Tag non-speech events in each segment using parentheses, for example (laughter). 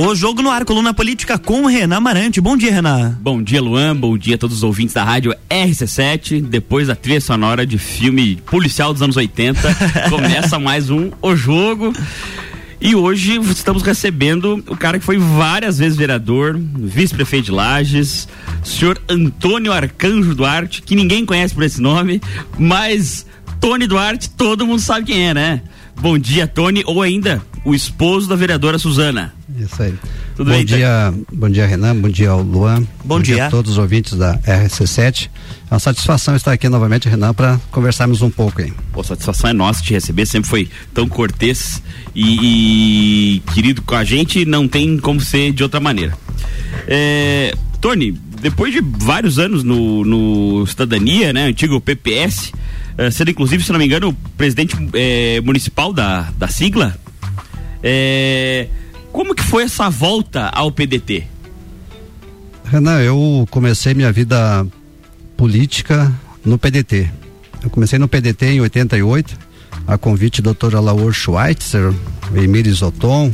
O Jogo no Ar, coluna política com Renan Amarante. Bom dia, Renan. Bom dia, Luan. Bom dia a todos os ouvintes da rádio RC7. Depois da trilha sonora de filme policial dos anos 80, (laughs) começa mais um O Jogo. E hoje estamos recebendo o cara que foi várias vezes vereador, vice-prefeito de Lages, senhor Antônio Arcanjo Duarte, que ninguém conhece por esse nome, mas Tony Duarte todo mundo sabe quem é, né? Bom dia, Tony, ou ainda o esposo da vereadora Suzana. Isso aí. Tudo bom bem, dia, bom dia, Renan. Bom dia ao Luan. Bom, bom dia. dia. a todos os ouvintes da RC7. É uma satisfação estar aqui novamente, Renan, para conversarmos um pouco aí. Pô, satisfação é nossa te receber, sempre foi tão cortês e, e querido com a gente, não tem como ser de outra maneira. É, Tony, depois de vários anos no, no Cidadania, né, antigo PPS, sendo inclusive, se não me engano, o presidente é, municipal da, da sigla, é, como que foi essa volta ao PDT? Renan, eu comecei minha vida política no PDT. Eu comecei no PDT em 88, a convite do Dr. Alaor Schweitzer, Emílio Zoton,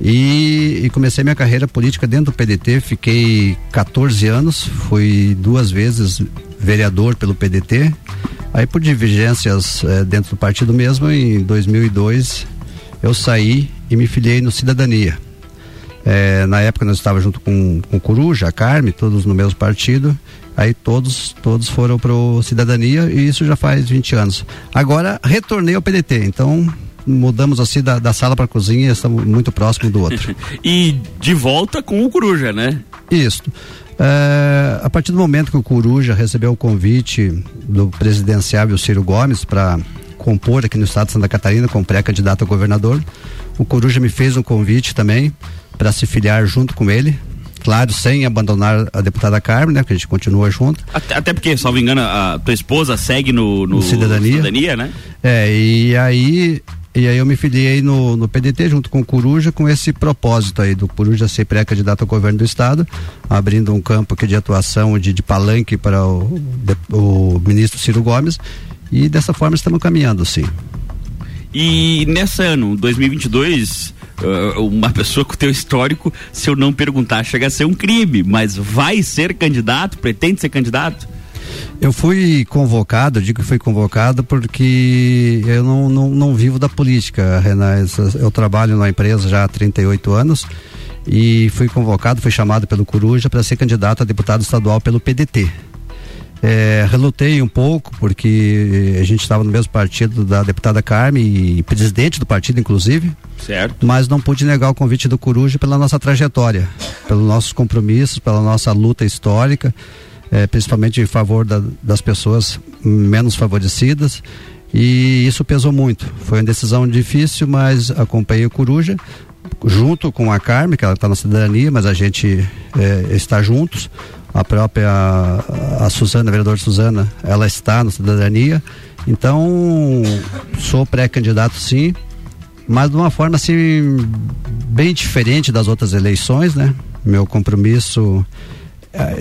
e, e, comecei minha carreira política dentro do PDT. Fiquei 14 anos, fui duas vezes vereador pelo PDT. Aí, por divergências eh, dentro do partido mesmo, em 2002 eu saí e me filiei no Cidadania. É, na época nós estávamos junto com, com Coruja, a Carme, todos no mesmo partido. Aí todos, todos foram para o Cidadania e isso já faz 20 anos. Agora retornei ao PDT, então mudamos assim da, da sala para a cozinha e estamos muito próximos do outro. (laughs) e de volta com o Coruja, né? Isso. É, a partir do momento que o Coruja recebeu o convite do presidenciável Ciro Gomes para compor aqui no estado de Santa Catarina como pré-candidato a governador, o Coruja me fez um convite também para se filiar junto com ele. Claro, sem abandonar a deputada Carmen, né? Porque a gente continua junto. Até, até porque, salvo engano, a tua esposa segue no, no, no cidadania. cidadania, né? É, e aí e aí eu me filiei no, no PDT junto com o Coruja com esse propósito aí do Coruja ser pré-candidato ao governo do estado, abrindo um campo aqui de atuação de, de palanque para o, de, o ministro Ciro Gomes e dessa forma estamos caminhando, sim. E nesse ano, 2022, uh, uma pessoa com teu histórico, se eu não perguntar, chega a ser um crime, mas vai ser candidato, pretende ser candidato? Eu fui convocado, digo que fui convocado porque eu não, não, não vivo da política, Renan. Eu trabalho na empresa já há 38 anos e fui convocado, fui chamado pelo Coruja para ser candidato a deputado estadual pelo PDT. É, relutei um pouco, porque a gente estava no mesmo partido da deputada Carme e presidente do partido, inclusive. Certo. Mas não pude negar o convite do Coruja pela nossa trajetória, pelos nossos compromissos, pela nossa luta histórica, é, principalmente em favor da, das pessoas menos favorecidas. E isso pesou muito. Foi uma decisão difícil, mas acompanhei o Coruja junto com a Carme, que ela está na cidadania, mas a gente é, está juntos a própria a Suzana, a vereadora Suzana, ela está na cidadania. Então, sou pré-candidato sim, mas de uma forma assim bem diferente das outras eleições, né? Meu compromisso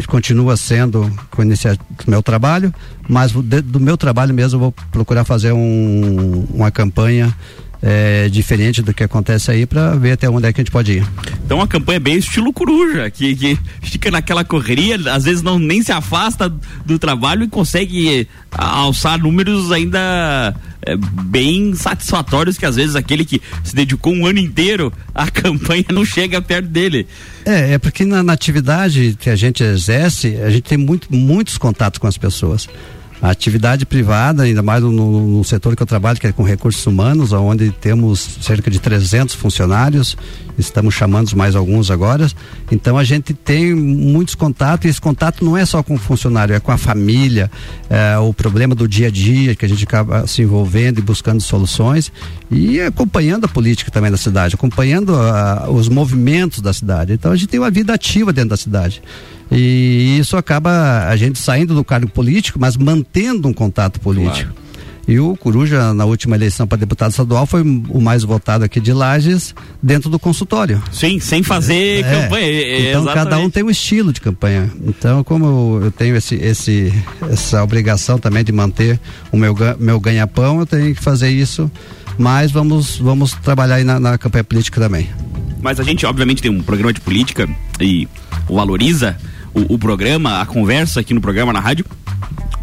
continua sendo com o meu trabalho, mas do, do meu trabalho mesmo eu vou procurar fazer um, uma campanha é, diferente do que acontece aí para ver até onde é que a gente pode ir. Então a campanha é bem estilo coruja, que, que fica naquela correria, às vezes não nem se afasta do trabalho e consegue alçar números ainda é, bem satisfatórios que às vezes aquele que se dedicou um ano inteiro à (laughs) campanha não chega perto dele. É, é porque na, na atividade que a gente exerce, a gente tem muito, muitos contatos com as pessoas. A atividade privada, ainda mais no, no, setor que eu trabalho, que é com recursos humanos, onde temos cerca de 300 funcionários, estamos chamando mais alguns agora. Então a gente tem muitos contatos e esse contato não é só com o funcionário, é com a família, é, o problema do dia a dia que a gente acaba se envolvendo e buscando soluções e acompanhando a política também da cidade, acompanhando a, os movimentos da cidade. Então a gente tem uma vida ativa dentro da cidade. E isso acaba a gente saindo do cargo político, mas mantendo um contato político. Claro. E o Coruja, na última eleição para deputado estadual, foi o mais votado aqui de Lages dentro do consultório. Sim, sem fazer é, campanha. É, então exatamente. cada um tem um estilo de campanha. Então, como eu tenho esse, esse, essa obrigação também de manter o meu, meu ganha-pão, eu tenho que fazer isso. Mas vamos, vamos trabalhar aí na, na campanha política também. Mas a gente, obviamente, tem um programa de política e valoriza o, o programa, a conversa aqui no programa, na rádio.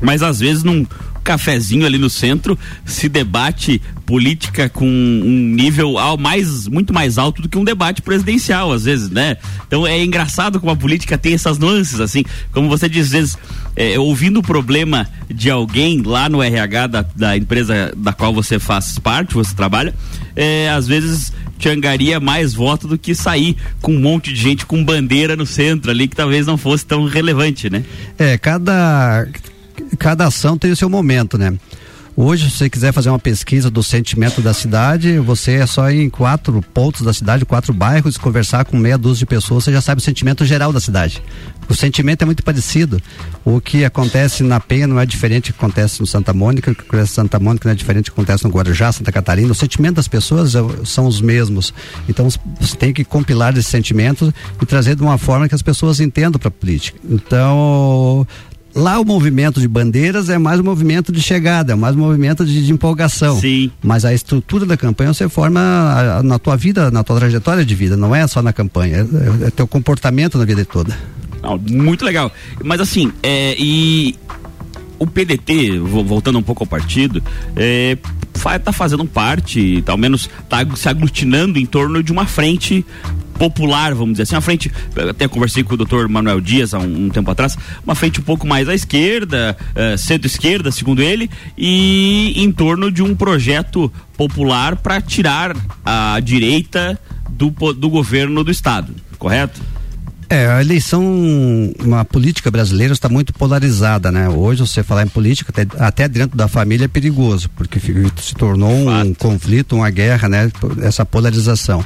Mas às vezes num cafezinho ali no centro se debate política com um nível ao mais muito mais alto do que um debate presidencial às vezes né então é engraçado como a política tem essas nuances assim como você diz às vezes é, ouvindo o problema de alguém lá no RH da, da empresa da qual você faz parte você trabalha é, às vezes te angaria mais voto do que sair com um monte de gente com bandeira no centro ali que talvez não fosse tão relevante, né? É, cada cada ação tem o seu momento, né? Hoje, se você quiser fazer uma pesquisa do sentimento da cidade, você é só ir em quatro pontos da cidade, quatro bairros, conversar com meia dúzia de pessoas, você já sabe o sentimento geral da cidade. O sentimento é muito parecido. O que acontece na Penha não é diferente do que acontece no Santa Mônica, o que acontece em Santa Mônica não é diferente do que acontece no Guarujá, Santa Catarina. O sentimento das pessoas é são os mesmos. Então, você tem que compilar esses sentimentos e trazer de uma forma que as pessoas entendam para a política. Então, Lá o movimento de bandeiras é mais um movimento de chegada, é mais um movimento de, de empolgação. Sim. Mas a estrutura da campanha você forma a, a, na tua vida, na tua trajetória de vida, não é só na campanha, é, é teu comportamento na vida toda. Não, muito legal. Mas assim, é, e o PDT, voltando um pouco ao partido, é, está fazendo parte, ao menos está se aglutinando em torno de uma frente popular, vamos dizer assim, uma frente, até conversei com o doutor Manuel Dias há um, um tempo atrás, uma frente um pouco mais à esquerda, uh, centro-esquerda, segundo ele, e em torno de um projeto popular para tirar a direita do, do governo do estado, correto? É, a eleição, uma política brasileira está muito polarizada, né? Hoje você falar em política, até, até dentro da família é perigoso, porque se tornou um conflito, uma guerra, né? Essa polarização.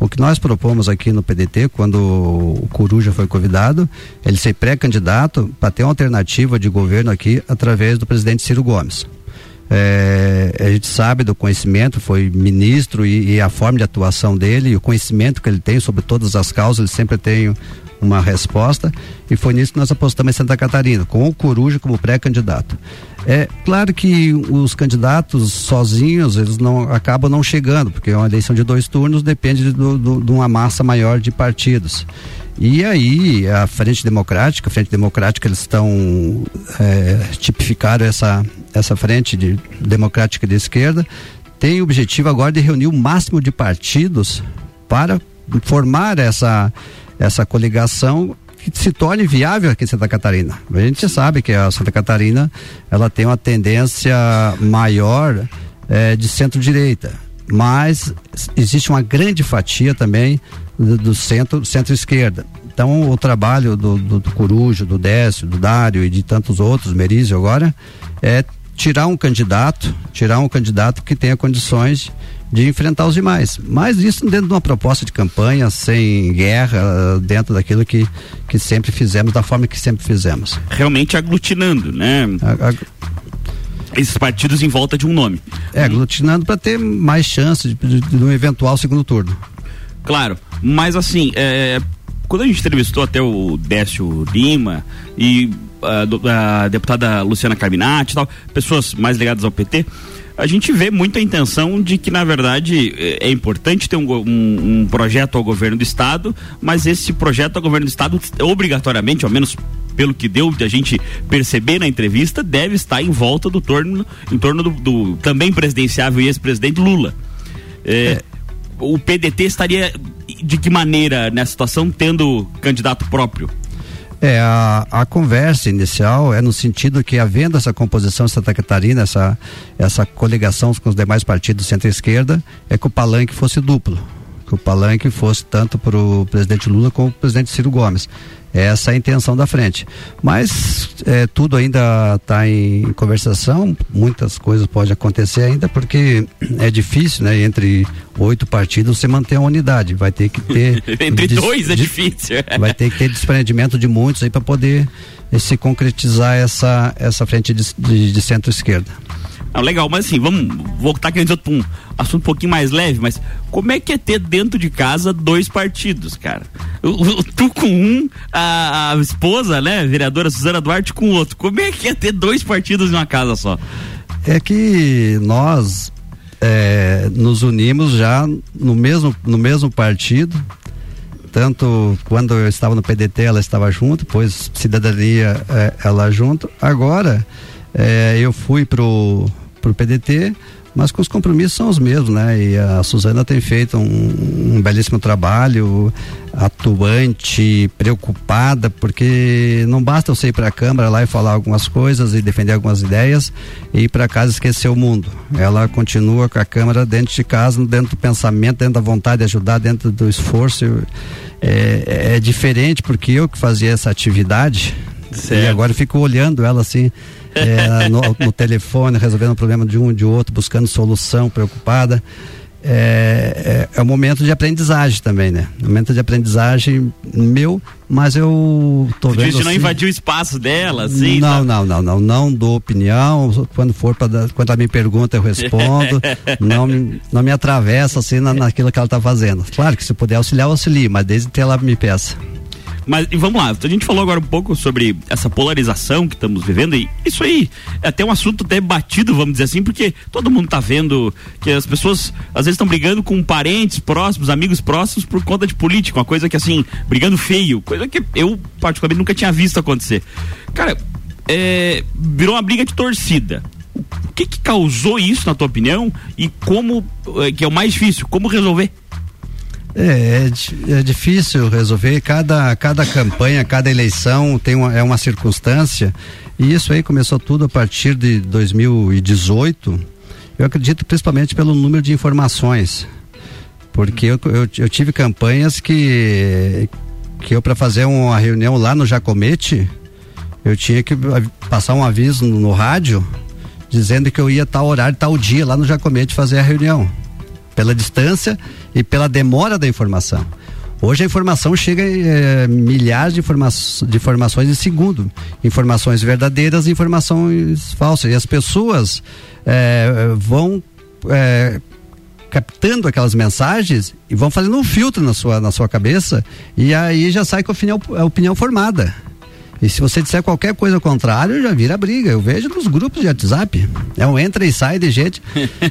O que nós propomos aqui no PDT, quando o Coruja foi convidado, ele ser pré-candidato para ter uma alternativa de governo aqui através do presidente Ciro Gomes. É, a gente sabe do conhecimento, foi ministro e, e, a forma de atuação dele e o conhecimento que ele tem sobre todas as causas, ele sempre tem uma resposta e foi nisso que nós apostamos em Santa Catarina, com o Coruja como pré-candidato. É claro que os candidatos sozinhos, eles não acabam não chegando, porque é uma eleição de dois turnos, depende do, de uma massa maior de partidos. E aí, a Frente Democrática, a Frente Democrática, eles estão é, tipificaram essa, essa frente de, democrática de esquerda, tem o objetivo agora de reunir o máximo de partidos para formar essa, essa coligação que se torne viável aqui em Santa Catarina. A gente sabe que a Santa Catarina ela tem uma tendência maior é, de centro-direita, mas existe uma grande fatia também do, do centro centro-esquerda. Então o trabalho do, do, do Corujo, do Décio, do Dário e de tantos outros, Merizio agora, é tirar um candidato, tirar um candidato que tenha condições de enfrentar os demais. Mas isso dentro de uma proposta de campanha, sem guerra, dentro daquilo que, que sempre fizemos, da forma que sempre fizemos. Realmente aglutinando, né? A, a, esses partidos em volta de um nome. É, aglutinando para ter mais chance de, de, de, um eventual segundo turno. Claro, mas assim, é, quando a gente entrevistou até o Décio Lima e a, a deputada Luciana Carminati e tal, pessoas mais ligadas ao PT, a gente vê muita intenção de que, na verdade, é, é importante ter um, um, um, projeto ao governo do Estado, mas esse projeto ao governo do Estado, obrigatoriamente, ao menos pelo que deu de a gente perceber na entrevista, deve estar em volta do torno, em torno do, do também presidenciável e ex-presidente Lula. É, é. O PDT estaria de que maneira nessa situação tendo candidato próprio? É, a, a conversa inicial é no sentido que, havendo essa composição Santa Catarina, essa, essa coligação com os demais partidos centro-esquerda, é que o palanque fosse duplo. Que o palanque fosse tanto para o presidente Lula como para o presidente Ciro Gomes. Essa é a intenção da frente. Mas é, tudo ainda está em conversação, muitas coisas podem acontecer ainda, porque é difícil, né? Entre oito partidos você manter a unidade. Vai ter que ter. (laughs) entre dois é difícil. vai ter que ter desprendimento de muitos aí para poder se concretizar essa, essa frente de, de, de centro-esquerda. Ah, legal, mas assim, vamos voltar aqui para um assunto um pouquinho mais leve, mas como é que é ter dentro de casa dois partidos, cara? O, tu com um, a, a, esposa, né, vereadora Suzana Duarte com o outro. Como é que é ter dois partidos em uma casa só? É que nós é, nos unimos já no mesmo, no mesmo partido. Tanto quando eu estava no PDT, ela estava junto, depois Cidadania, é, ela junto. Agora, é, eu fui pro, pro PDT, mas com os compromissos são os mesmos, né? E a Suzana tem feito um, um belíssimo trabalho, atuante, preocupada, porque não basta eu sair para a Câmara lá e falar algumas coisas e defender algumas ideias e ir para casa esquecer o mundo. Ela continua com a Câmara dentro de casa, dentro do pensamento, dentro da vontade de ajudar, dentro do esforço. É, é diferente porque eu que fazia essa atividade certo. e agora fico olhando ela assim é, no, no, telefone, resolvendo o problema de um e de outro, buscando solução, preocupada. É, é, é um momento de aprendizagem também, né? Um momento de aprendizagem meu, mas eu tô vendo. Você não assim, invadir o espaço dela, assim? Não, tá? não, não, não, não dou opinião. Quando for para quando ela me pergunta, eu respondo. (laughs) não, me, não me atravessa assim na, naquilo que ela está fazendo. Claro que se puder auxiliar, auxilie, mas desde que ela me peça. Mas vamos lá, a gente falou agora um pouco sobre essa polarização que estamos vivendo e isso aí é até um assunto até batido, vamos dizer assim, porque todo mundo está vendo que as pessoas às vezes estão brigando com parentes próximos, amigos próximos por conta de política, uma coisa que assim, brigando feio, coisa que eu particularmente nunca tinha visto acontecer. Cara, é, virou uma briga de torcida. O que que causou isso, na tua opinião? E como, é, que é o mais difícil, como resolver? É, é, é, difícil resolver. Cada, cada campanha, cada eleição tem uma, é uma circunstância. E isso aí começou tudo a partir de 2018. Eu acredito principalmente pelo número de informações. Porque eu, eu, eu tive campanhas que, que eu, para fazer uma reunião lá no Jacomete, eu tinha que passar um aviso no, no rádio dizendo que eu ia tal horário, tal dia lá no Jacomete fazer a reunião pela distância e pela demora da informação. Hoje a informação chega é, milhares de, informa de informações em segundo. Informações verdadeiras e informações falsas. E as pessoas é, vão é, captando aquelas mensagens e vão fazendo um filtro na sua, na sua cabeça e aí já sai com a opinião, a opinião formada. E se você disser qualquer coisa contrário, já vira briga. Eu vejo nos grupos de WhatsApp. É um entra e sai de gente.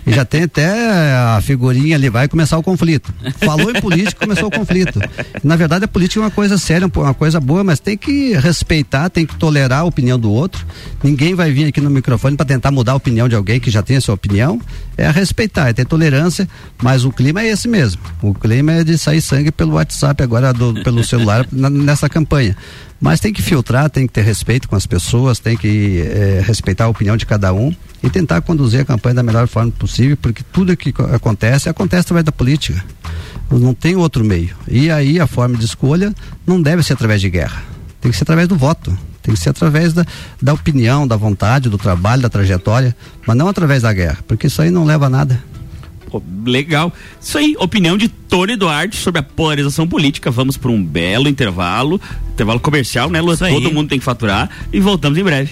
e já tem até a figurinha ali, vai começar o conflito. Falou em política, começou o conflito. Na verdade, a política é uma coisa séria, uma coisa boa, mas tem que respeitar, tem que tolerar a opinião do outro. Ninguém vai vir aqui no microfone para tentar mudar a opinião de alguém que já tem a sua opinião. É respeitar, é ter tolerância, mas o clima é esse mesmo. O clima é de sair sangue pelo WhatsApp agora, do, pelo celular, na, nessa campanha. Mas tem que filtrar, tem que ter respeito com as pessoas, tem que é, respeitar a opinião de cada um e tentar conduzir a campanha da melhor forma possível, porque tudo que acontece, acontece através da política. Não tem outro meio. E aí a forma de escolha não deve ser através de guerra. Tem que ser através do voto. Tem que ser através da, da opinião, da vontade, do trabalho, da trajetória, mas não através da guerra, porque isso aí não leva a nada. Pô, legal. Isso aí, opinião de Tony Duarte sobre a polarização política. Vamos para um belo intervalo, intervalo comercial, né, Lu? Todo mundo tem que faturar e voltamos em breve.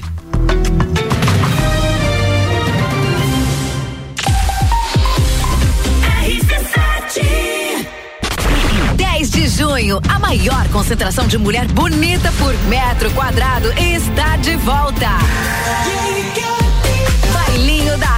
de junho, a maior concentração de mulher bonita por metro quadrado está de volta. Bailinho da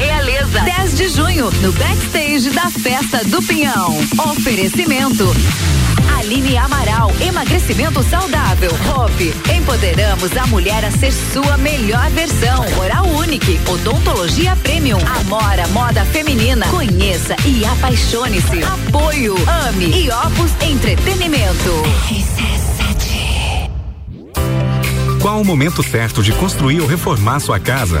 Realeza. 10 de junho, no backstage da Festa do Pinhão. Oferecimento. Aline Amaral, emagrecimento saudável. Hope, empoderamos a mulher a ser sua melhor versão. Oral Unique, odontologia premium. Amora, moda feminina. Conheça e apaixone-se. Apoio, ame e Opus Entretenimento. Qual o momento certo de construir ou reformar sua casa?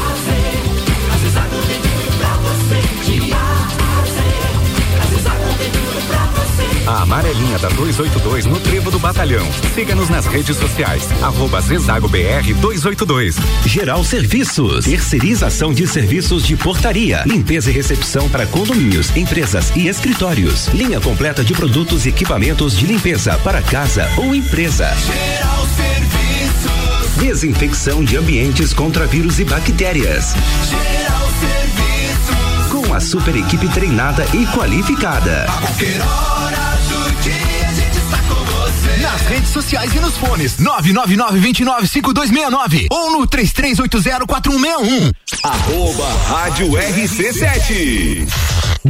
A amarelinha da 282 no Trevo do Batalhão. Siga-nos nas redes sociais. Arroba Zezago BR 282. Geral Serviços. Terceirização de serviços de portaria, limpeza e recepção para condomínios, empresas e escritórios. Linha completa de produtos e equipamentos de limpeza para casa ou empresa. Geral Serviços. Desinfecção de ambientes contra vírus e bactérias. Geral Serviços. Com a super equipe treinada e qualificada. A Nas redes sociais e nos fones 999-295269 ou no 33804161. Arroba Rádio RC7.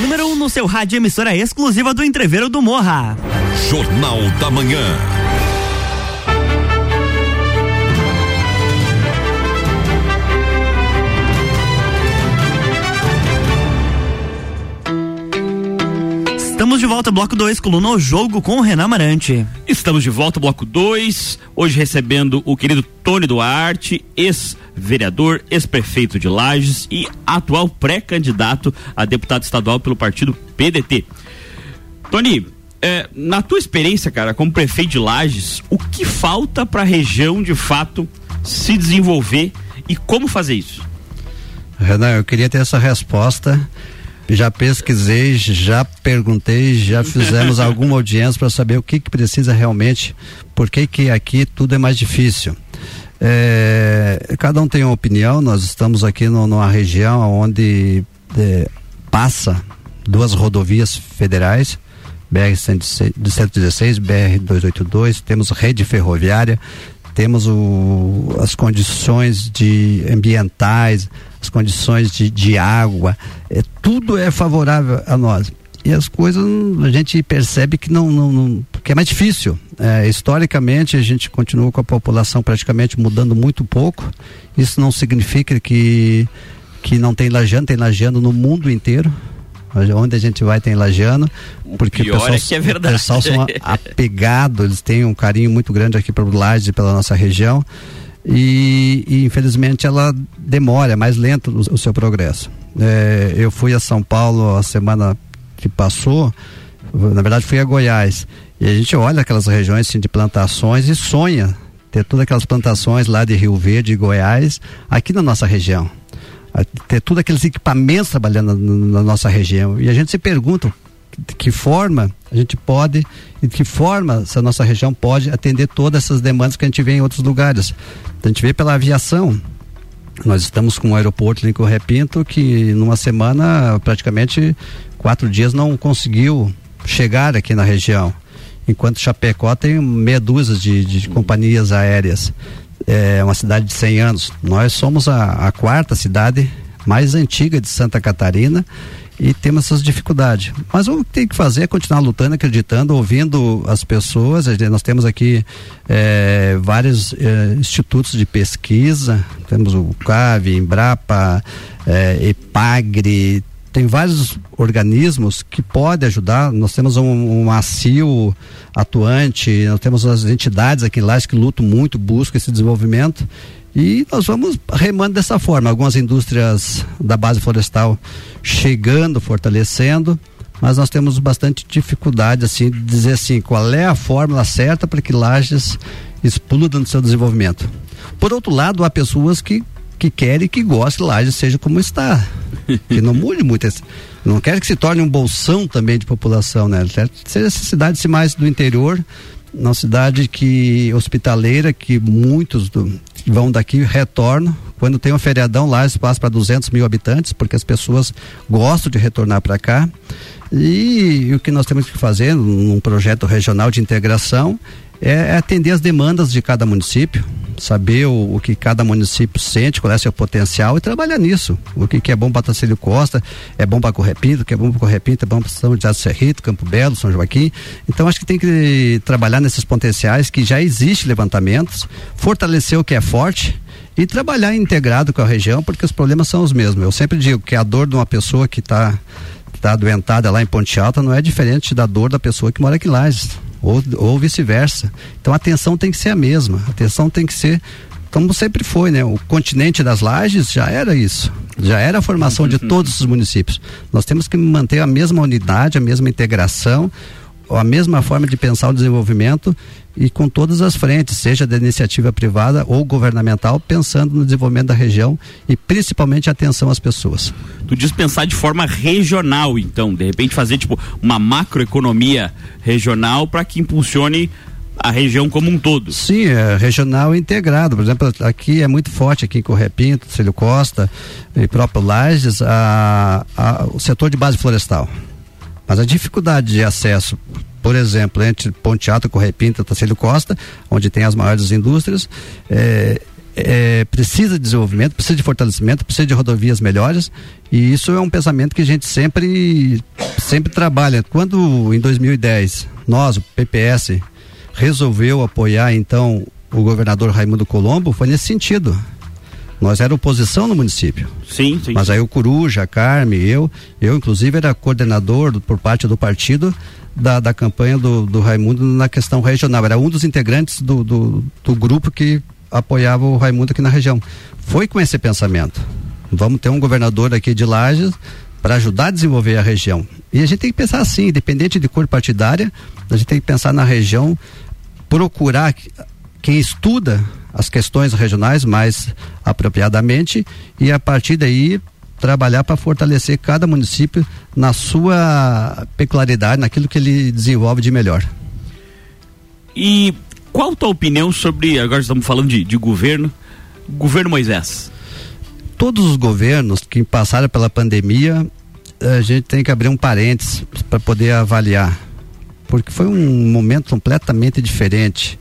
Número 1 um no seu rádio emissora exclusiva do Entreveiro do Morra. Jornal da Manhã. Estamos de volta, bloco 2, coluna O Jogo com o Renan Marante. Estamos de volta, bloco 2, hoje recebendo o querido Tony Duarte, ex-vereador, ex-prefeito de Lages e atual pré-candidato a deputado estadual pelo partido PDT. Tony, é, na tua experiência, cara, como prefeito de Lages, o que falta para a região de fato se desenvolver e como fazer isso? Renan, eu queria ter essa resposta. Já pesquisei, já perguntei, já (laughs) fizemos alguma audiência para saber o que, que precisa realmente, por que, que aqui tudo é mais difícil. É, cada um tem uma opinião, nós estamos aqui no, numa região onde é, passa duas rodovias federais, BR-116, BR-282, temos rede ferroviária, temos o, as condições de ambientais, as condições de, de água, é, tudo é favorável a nós. E as coisas a gente percebe que não, não, não que é mais difícil. É, historicamente a gente continua com a população praticamente mudando muito pouco. Isso não significa que que não tem lajano, tem lajano no mundo inteiro. Onde a gente vai tem lajano, porque o pessoal, é é verdade. o pessoal são apegados, eles têm um carinho muito grande aqui para o Laje, pela nossa região. E, e, infelizmente ela demora, é mais lento o, o seu progresso. É, eu fui a São Paulo a semana que passou, na verdade fui a Goiás, e a gente olha aquelas regiões assim, de plantações e sonha ter todas aquelas plantações lá de Rio Verde e Goiás aqui na nossa região. Ter todos aqueles equipamentos trabalhando na, na nossa região. E a gente se pergunta de que forma a gente pode e de que forma essa nossa região pode atender todas essas demandas que a gente vê em outros lugares. A gente vê pela aviação. Nós estamos com um aeroporto em Repinto que numa semana praticamente quatro dias não conseguiu chegar aqui na região. Enquanto Chapecó tem meia dúzia de, de companhias aéreas. É uma cidade de 100 anos. Nós somos a, a quarta cidade mais antiga de Santa Catarina e temos essas dificuldades. Mas o que tem que fazer é continuar lutando, acreditando, ouvindo as pessoas. Nós temos aqui é, vários é, institutos de pesquisa, temos o CAV, Embrapa, é, EPAGRE, tem vários organismos que podem ajudar. Nós temos um, um atuante, nós temos as entidades aqui em Lages que lutam muito, buscam esse desenvolvimento. E nós vamos remando dessa forma. Algumas indústrias da base florestal chegando, fortalecendo, mas nós temos bastante dificuldade assim de dizer assim qual é a fórmula certa para que Lages explodam no seu desenvolvimento. Por outro lado, há pessoas que que querem que goste Lages seja como está. (laughs) que não mude muito. Não quer que se torne um bolsão também de população, né? Quer que seja essa cidade -se mais do interior, uma cidade que hospitaleira, que muitos do, vão daqui retornam. Quando tem um feriadão lá, passa para 200 mil habitantes, porque as pessoas gostam de retornar para cá. E, e, o que nós temos que fazer num projeto regional de integração é, é atender as demandas de cada município, saber o, o, que cada município sente, qual é o seu potencial e trabalhar nisso. O que, que é bom para Tacílio Costa, é bom para Correpinto, o que é bom para Correpinto, é bom para São José do Cerrito, Campo Belo, São Joaquim. Então acho que tem que trabalhar nesses potenciais que já existe levantamentos, fortalecer o que é forte e trabalhar integrado com a região, porque os problemas são os mesmos. Eu sempre digo que a dor de uma pessoa que está tá adoentada lá em Ponte Alta não é diferente da dor da pessoa que mora aqui em Lages ou, ou vice-versa. Então a atenção tem que ser a mesma, a atenção tem que ser como sempre foi, né? O continente das lajes já era isso, já era a formação de todos os municípios. Nós temos que manter a mesma unidade, a mesma integração, a mesma forma de pensar o desenvolvimento e com todas as frentes, seja da iniciativa privada ou governamental, pensando no desenvolvimento da região e principalmente atenção às pessoas. Tu diz pensar de forma regional, então, de repente fazer tipo uma macroeconomia regional para que impulsione a região como um todo. Sim, é regional integrado. Por exemplo, aqui é muito forte aqui em Correpinto, Cílio Costa e próprio Lages, a, a, o setor de base florestal. Mas a dificuldade de acesso por exemplo, entre Ponte Alta, Correpinta e Tacílio Costa, onde tem as maiores indústrias, é, é, precisa de desenvolvimento, precisa de fortalecimento, precisa de rodovias melhores e isso é um pensamento que a gente sempre sempre trabalha. Quando em 2010 nós, o PPS, resolveu apoiar então o governador Raimundo Colombo, foi nesse sentido. Nós era oposição no município. Sim, sim. Mas aí o Coruja, a Carme, eu, eu inclusive era coordenador do, por parte do partido da, da campanha do, do Raimundo na questão regional. Era um dos integrantes do, do, do grupo que apoiava o Raimundo aqui na região. Foi com esse pensamento. Vamos ter um governador aqui de Lages para ajudar a desenvolver a região. E a gente tem que pensar assim, independente de cor partidária, a gente tem que pensar na região, procurar quem estuda as questões regionais mais apropriadamente e a partir daí trabalhar para fortalecer cada município na sua peculiaridade, naquilo que ele desenvolve de melhor. E qual a tua opinião sobre, agora estamos falando de, de governo, governo Moisés? Todos os governos que passaram pela pandemia, a gente tem que abrir um parênteses para poder avaliar, porque foi um momento completamente diferente.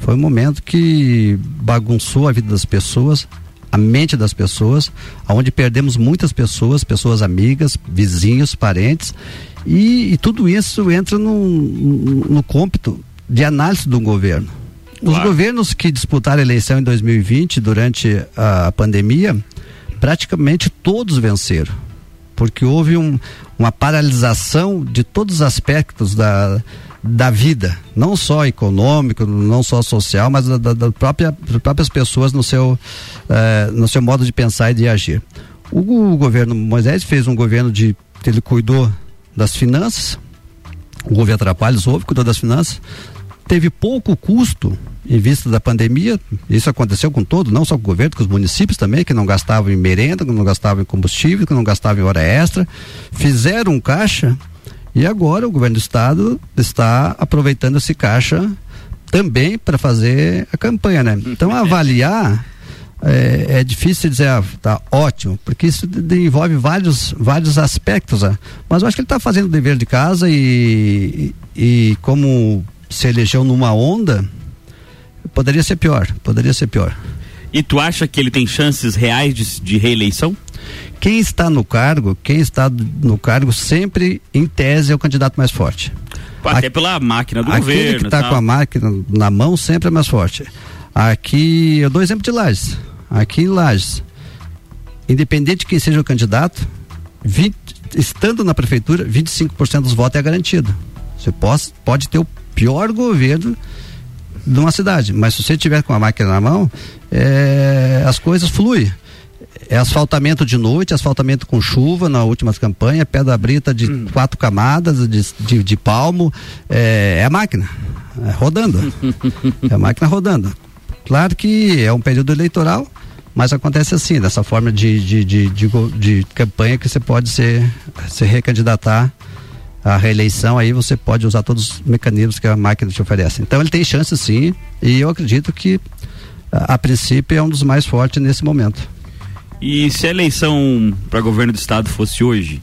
Foi um momento que bagunçou a vida das pessoas, a mente das pessoas, aonde perdemos muitas pessoas, pessoas amigas, vizinhos, parentes, e, e tudo isso entra no, no, cômpito de análise do governo. Claro. Os governos que disputaram a eleição em 2020, durante a pandemia, praticamente todos venceram. Porque houve um, uma paralisação de todos os aspectos da, da vida, não só econômico, não só social, mas da, da própria, das próprias pessoas no seu, eh, no seu modo de pensar e de agir. O, o, governo Moisés fez um governo de ele cuidou das finanças, o governo Atrapalhos houve, cuidou das finanças, teve pouco custo em vista da pandemia, isso aconteceu com todo, não só com o governo, com os municípios também, que não gastavam em merenda, que não gastavam em combustível, que não gastavam em hora extra, fizeram um caixa e agora o governo do estado está aproveitando esse caixa também para fazer a campanha, né? Então (laughs) avaliar é, é, difícil dizer, ah, tá ótimo, porque isso envolve vários, vários aspectos, né? mas eu acho que ele está fazendo o dever de casa e, e, e como se elegeu numa onda, poderia ser pior, poderia ser pior. E tu acha que ele tem chances reais de, de reeleição? Quem está no cargo, quem está no cargo sempre, em tese, é o candidato mais forte. Até pela máquina do Aquele governo. que está com a máquina na mão sempre é mais forte. Aqui, eu dou exemplo de Lages. Aqui em Lages, independente de quem seja o candidato, 20 estando na prefeitura, 25% dos votos é garantido. Você pode, pode ter o pior governo de uma cidade, mas se você tiver com a máquina na mão, é, as coisas fluem. É asfaltamento de noite, asfaltamento com chuva na última campanha, pedra brita de quatro camadas de, de, de palmo, é, é a máquina, é rodando. (laughs) é a máquina rodando. Claro que é um período eleitoral, mas acontece assim, dessa forma de, de, de, de, de campanha que você pode se, se recandidatar à reeleição, aí você pode usar todos os mecanismos que a máquina te oferece. Então ele tem chance sim, e eu acredito que a, a princípio é um dos mais fortes nesse momento. E se a eleição para governo do estado fosse hoje,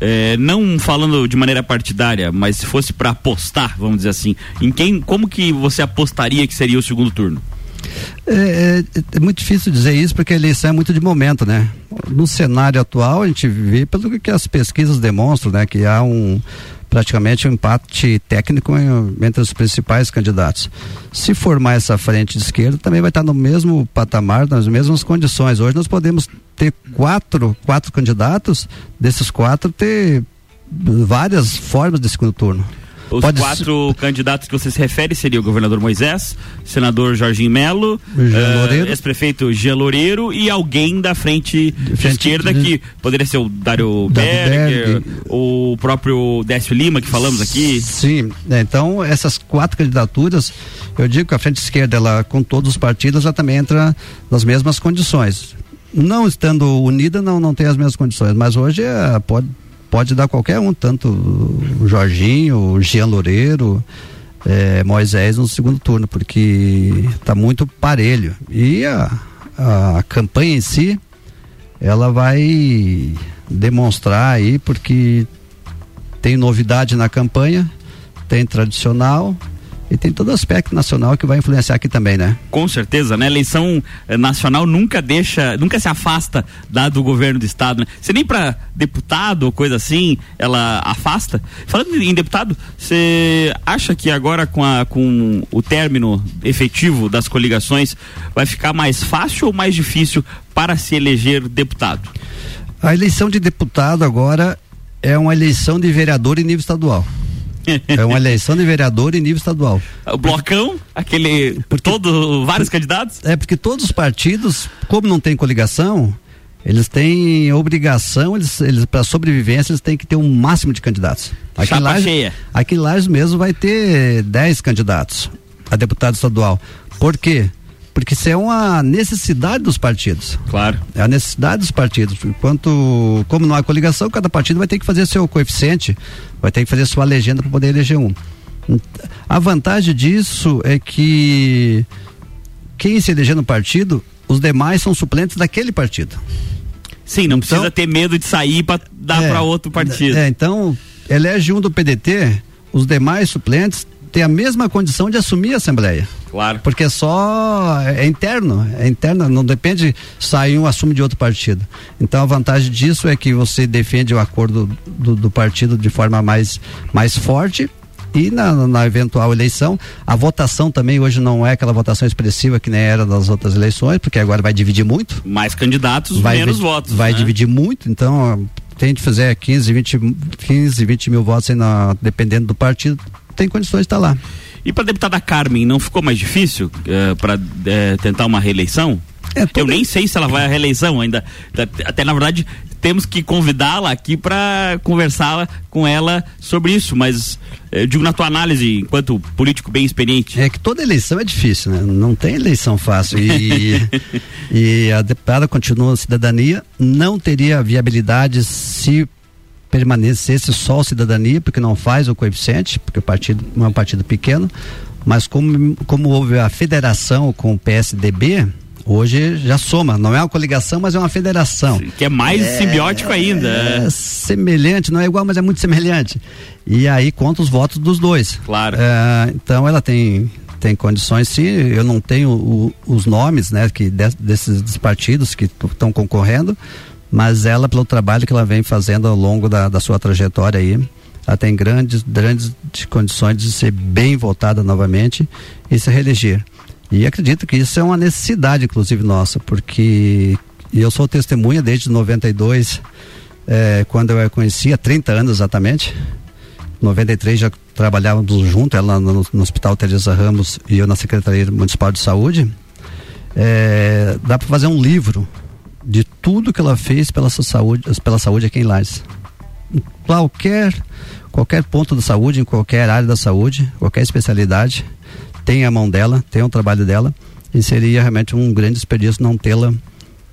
é, não falando de maneira partidária, mas se fosse para apostar, vamos dizer assim, em quem, como que você apostaria que seria o segundo turno? É, é- é muito difícil dizer isso porque a eleição é muito de momento, né? No cenário atual, a gente vê pelo que as pesquisas demonstram, né? Que há um praticamente um empate técnico entre os principais candidatos. Se formar essa frente de esquerda, também vai estar no mesmo patamar, nas mesmas condições. Hoje nós podemos ter quatro, quatro candidatos, desses quatro ter várias formas de segundo turno. Os Pode quatro candidatos que você se refere seria o governador Moisés, senador Jorginho Melo, Loureiro. ex-prefeito Jean Loureiro e alguém da frente, de frente esquerda de- que poderia ser o Dário Berger, Berger. o próprio Décio Lima que falamos aqui. Sim, né, então essas quatro candidaturas, eu digo que a frente esquerda, ela com todos os partidos, ela também entra nas mesmas condições. Não estando unida, não, não tem as mesmas condições, mas hoje é, pode, pode dar qualquer um, tanto o Jorginho, o Jean Loureiro, eh, Moisés no segundo turno, porque está muito parelho. E a, a campanha em si, ela vai demonstrar aí, porque tem novidade na campanha, tem tradicional e tem todo aspecto nacional que vai influenciar aqui também, né? Com certeza, né? Eleição eh, nacional nunca deixa, nunca se afasta da do governo do estado, né? Você nem para deputado ou coisa assim, ela afasta. Falando em deputado, você acha que agora com, a, com o término efetivo das coligações vai ficar mais fácil ou mais difícil para se eleger deputado? A eleição de deputado agora é uma eleição de vereador em nível estadual. É uma eleição de vereador em nível estadual. O blocão, aquele todo vários candidatos? É porque todos os partidos, como não tem coligação, eles têm obrigação, eles, eles para sobrevivência, eles têm que ter um máximo de candidatos. Aqui Chapa em Lages- cheia. Aqui em Lages mesmo vai ter 10 candidatos a deputado estadual. Por quê? Porque isso é uma necessidade dos partidos. Claro. É a necessidade dos partidos. Enquanto, como não há coligação, cada partido vai ter que fazer seu coeficiente, vai ter que fazer sua legenda para poder eleger um. A vantagem disso é que quem se eleger no partido, os demais são suplentes daquele partido. Sim, não precisa ter medo de sair para dar É, para outro partido. É, então, elege um do PDT, os demais suplentes têm a mesma condição de assumir a Assembleia. Claro. Porque é só é interno, é interno, não depende sair um assume de outro partido. Então a vantagem disso é que você defende o acordo do, do partido de forma mais, mais forte e na, na eventual eleição, a votação também hoje não é aquela votação expressiva que nem era das outras eleições, porque agora vai dividir muito. Mais candidatos, vai menos votos. Vai né? dividir muito, então tem de fazer 15, 20, 15, 20 mil votos na, dependendo do partido, tem condições de estar lá. E para deputada Carmen, não ficou mais difícil para tentar uma reeleição? É, Eu nem sei se ela vai à reeleição ainda. Até na verdade temos que convidá-la aqui para conversar com ela sobre isso. Mas eh, eu digo na tua análise, enquanto político bem experiente. É que toda eleição é difícil, né? Não tem eleição fácil. E, (laughs) e a deputada continua a cidadania, não teria viabilidade se permanecesse só a cidadania, porque não faz o coeficiente, porque o partido é um partido pequeno, mas como, como houve a federação com o PSDB, hoje já soma, não é uma coligação, mas é uma federação. Que é mais simbiótico ainda. É semelhante, não é igual, mas é muito semelhante. E aí conta os votos dos dois. Claro. É, então ela tem tem condições sim, eu não tenho o- os nomes, né, que de- desses partidos que estão concorrendo, mas ela, pelo trabalho que ela vem fazendo ao longo da, da sua trajetória aí, ela tem grandes, grandes condições de ser bem votada novamente e se reeleger. E acredito que isso é uma necessidade, inclusive, nossa, porque eu sou testemunha desde 92, é, quando eu a conheci, há 30 anos exatamente. 93 já trabalhávamos junto, ela no, no Hospital Teresa Ramos e eu na Secretaria Municipal de Saúde. É, dá para fazer um livro de tudo que ela fez pela saúde, pela saúde aqui em Lages. Qualquer qualquer ponto da saúde, em qualquer área da saúde, qualquer especialidade, tem a mão dela, tem o trabalho dela, e seria realmente um grande desperdício não tê-la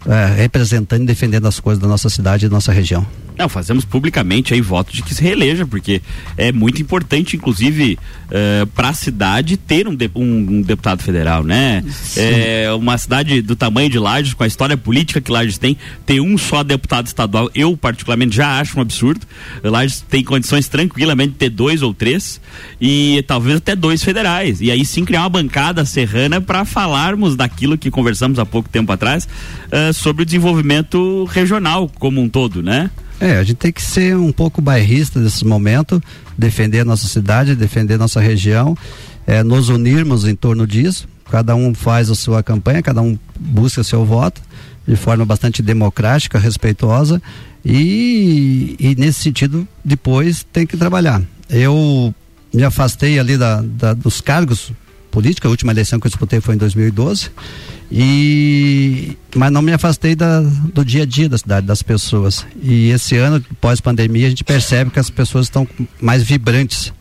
é, representando e defendendo as coisas da nossa cidade e da nossa região. Não, fazemos publicamente aí voto de que se reeleja, porque é muito importante, inclusive, uh, eh, para a cidade ter um, de, um, um, deputado federal, né? É uma cidade do tamanho de Lages, com a história política que Lages tem, ter um só deputado estadual, eu particularmente já acho um absurdo. Lages tem condições tranquilamente de ter dois ou três e talvez até dois federais. E aí sim criar uma bancada serrana para falarmos daquilo que conversamos há pouco tempo atrás uh, sobre o desenvolvimento regional como um todo, né? É, a gente tem que ser um pouco bairrista nesse momento, defender nossa cidade, defender nossa região, é, nos unirmos em torno disso. Cada um faz a sua campanha, cada um busca seu voto de forma bastante democrática, respeitosa e, e nesse sentido depois tem que trabalhar. Eu me afastei ali da, da, dos cargos políticos, a última eleição que eu disputei foi em 2012 e mas não me afastei da, do dia a dia da cidade, das pessoas. E esse ano, pós-pandemia, a gente percebe que as pessoas estão mais vibrantes,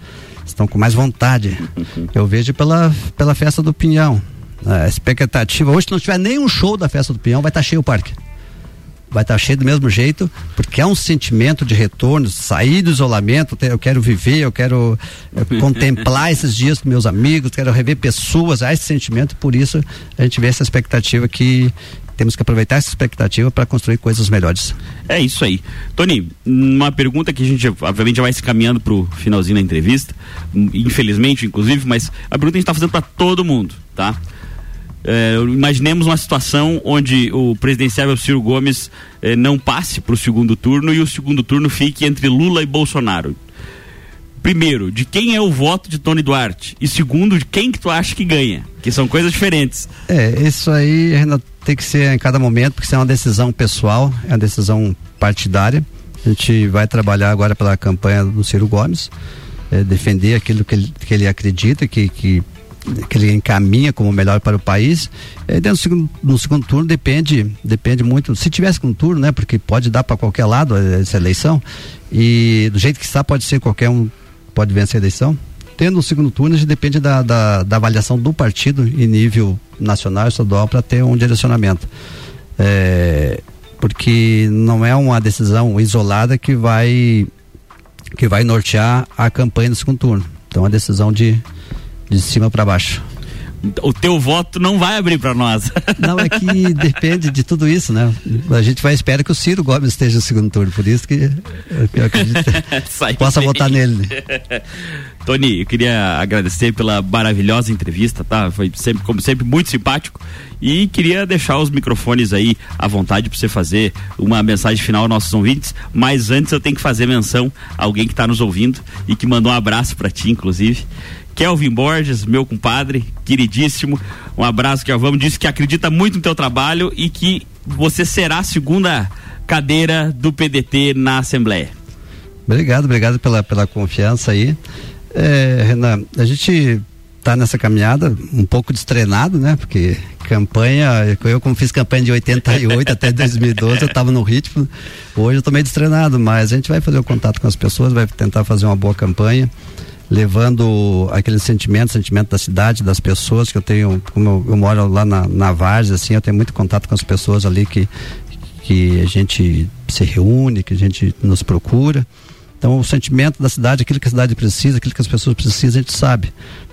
estão com mais vontade. Eu vejo pela, pela festa do Pinhão. A expectativa, hoje, se não tiver nenhum show da festa do Pinhão, vai estar cheio o parque vai estar tá cheio do mesmo jeito, porque é um sentimento de retorno, sair do isolamento, eu quero viver, eu quero eh, contemplar (laughs) esses dias com meus amigos, quero rever pessoas, há esse sentimento, por isso a gente vê essa expectativa que temos que aproveitar essa expectativa para construir coisas melhores. É isso aí. Tony, uma pergunta que a gente obviamente já vai se caminhando para o finalzinho da entrevista, infelizmente, inclusive, mas a pergunta a gente está fazendo para todo mundo, tá? É, imaginemos uma situação onde o presidenciável Ciro Gomes é, não passe para o segundo turno e o segundo turno fique entre Lula e Bolsonaro. Primeiro, de quem é o voto de Tony Duarte? E segundo, de quem que tu acha que ganha? Que são coisas diferentes. É, isso aí ainda tem que ser em cada momento, porque isso é uma decisão pessoal, é uma decisão partidária. A gente vai trabalhar agora pela campanha do Ciro Gomes, é, defender aquilo que ele, que ele acredita, que, que que ele encaminha como melhor para o país. É, no, segundo, no segundo turno depende, depende muito. Se tivesse segundo turno, né? Porque pode dar para qualquer lado essa eleição. E do jeito que está, pode ser qualquer um pode vencer a eleição. Tendo o segundo turno, a gente depende da, da, da avaliação do partido em nível nacional e estadual para ter um direcionamento. É, porque não é uma decisão isolada que vai que vai nortear a campanha no segundo turno. Então, é uma decisão de, de cima para baixo. O teu voto não vai abrir para nós. (laughs) Não, é que depende de tudo isso, né? A gente vai esperar que o Ciro Gomes esteja no segundo turno, por isso que eu acredito (laughs) possa bem. votar nele. (laughs) Tony, eu queria agradecer pela maravilhosa entrevista, tá? Foi sempre, como sempre, muito simpático. E queria deixar os microfones aí à vontade para você fazer uma mensagem final aos nossos ouvintes. Mas antes eu tenho que fazer menção a alguém que está nos ouvindo e que mandou um abraço para ti, inclusive. Kelvin Borges, meu compadre, queridíssimo. Um abraço, Kelvin. Disse que acredita muito no teu trabalho e que você será a segunda cadeira do PDT na Assembleia. Obrigado, obrigado pela, pela confiança aí. É, Renan, a gente está nessa caminhada um pouco destrenado, né? Porque campanha, eu como fiz campanha de 88 até 2012, eu estava no ritmo. Hoje eu estou meio destrenado, mas a gente vai fazer o contato com as pessoas, vai tentar fazer uma boa campanha levando aquele sentimento, sentimento da cidade, das pessoas que eu tenho, como eu, eu moro lá na, na Várzea, assim, eu tenho muito contato com as pessoas ali que, que a gente se reúne, que a gente nos procura. Então, o sentimento da cidade, aquilo que a cidade precisa, aquilo que as pessoas precisam, a gente sabe.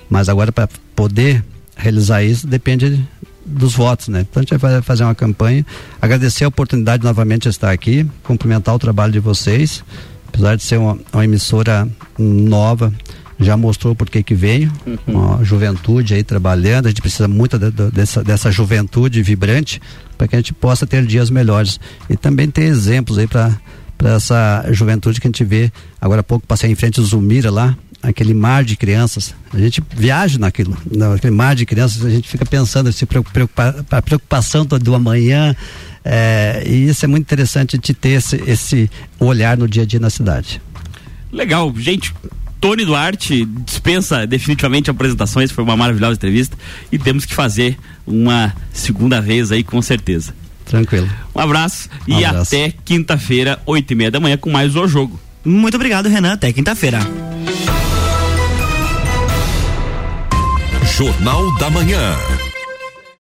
Mas agora, para poder realizar isso, depende dos votos, né? Então, a gente vai fazer uma campanha. Agradecer a oportunidade novamente de estar aqui, cumprimentar o trabalho de vocês. Apesar de ser uma, uma emissora nova, já mostrou por que que veio, Uhum. uma juventude aí trabalhando, a gente precisa muito de- de- dessa, dessa juventude vibrante para que a gente possa ter dias melhores. E também ter exemplos aí para para essa juventude que a gente vê. Agora há pouco passei em frente ao Zumira lá, aquele mar de crianças. A gente viaja naquilo, naquele mar de crianças, a gente fica pensando, se preocupar, a preocupação do, do amanhã. é, e isso é muito interessante de ter esse, esse olhar no dia a dia na cidade. Legal, gente. Tony Duarte dispensa definitivamente apresentações, foi uma maravilhosa entrevista e temos que fazer uma segunda vez aí com certeza. Tranquilo. Um abraço Um e abraço. até quinta-feira, oito e meia da manhã com mais o jogo. Muito obrigado, Renan. Até quinta-feira. Jornal da Manhã.